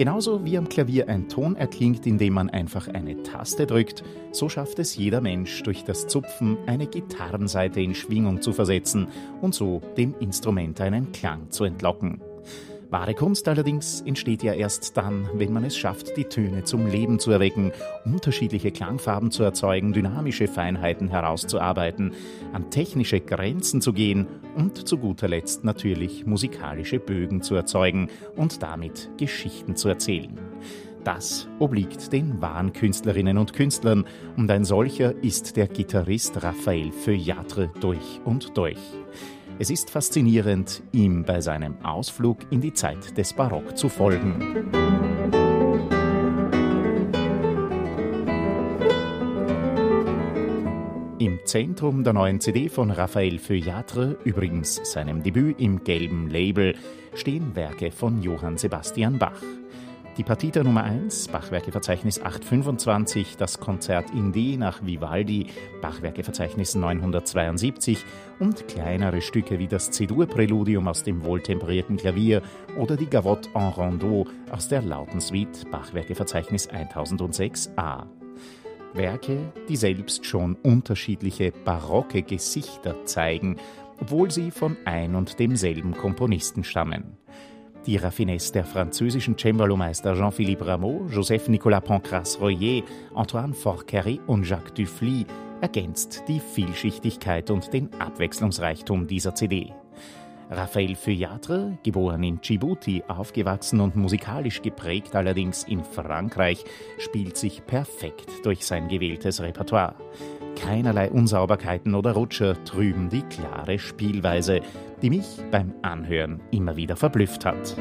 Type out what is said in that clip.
Genauso wie am Klavier ein Ton erklingt, indem man einfach eine Taste drückt, so schafft es jeder Mensch durch das Zupfen eine Gitarrenseite in Schwingung zu versetzen und so dem Instrument einen Klang zu entlocken. Wahre Kunst allerdings entsteht ja erst dann, wenn man es schafft, die Töne zum Leben zu erwecken, unterschiedliche Klangfarben zu erzeugen, dynamische Feinheiten herauszuarbeiten, an technische Grenzen zu gehen und zu guter Letzt natürlich musikalische Bögen zu erzeugen und damit Geschichten zu erzählen. Das obliegt den wahren Künstlerinnen und Künstlern und ein solcher ist der Gitarrist Raphael Feuillatre durch und durch. Es ist faszinierend, ihm bei seinem Ausflug in die Zeit des Barock zu folgen. Im Zentrum der neuen CD von Raphael Feuillatre, übrigens seinem Debüt im gelben Label, stehen Werke von Johann Sebastian Bach. Die Partita Nummer 1, Bachwerkeverzeichnis 825, das Konzert in D nach Vivaldi, Bachwerkeverzeichnis 972 und kleinere Stücke wie das C-Dur-Präludium aus dem wohltemperierten Klavier oder die Gavotte en Rondeau aus der Lautensuite, Bachwerkeverzeichnis 1006a. Werke, die selbst schon unterschiedliche barocke Gesichter zeigen, obwohl sie von ein und demselben Komponisten stammen. Die Raffinesse der französischen Cembalo-Meister Jean-Philippe Rameau, Joseph-Nicolas Pancras-Royer, Antoine Forcari und Jacques Dufly ergänzt die Vielschichtigkeit und den Abwechslungsreichtum dieser CD. Raphael Feuillatre, geboren in Djibouti, aufgewachsen und musikalisch geprägt allerdings in Frankreich, spielt sich perfekt durch sein gewähltes Repertoire. Keinerlei Unsauberkeiten oder Rutscher trüben die klare Spielweise, die mich beim Anhören immer wieder verblüfft hat.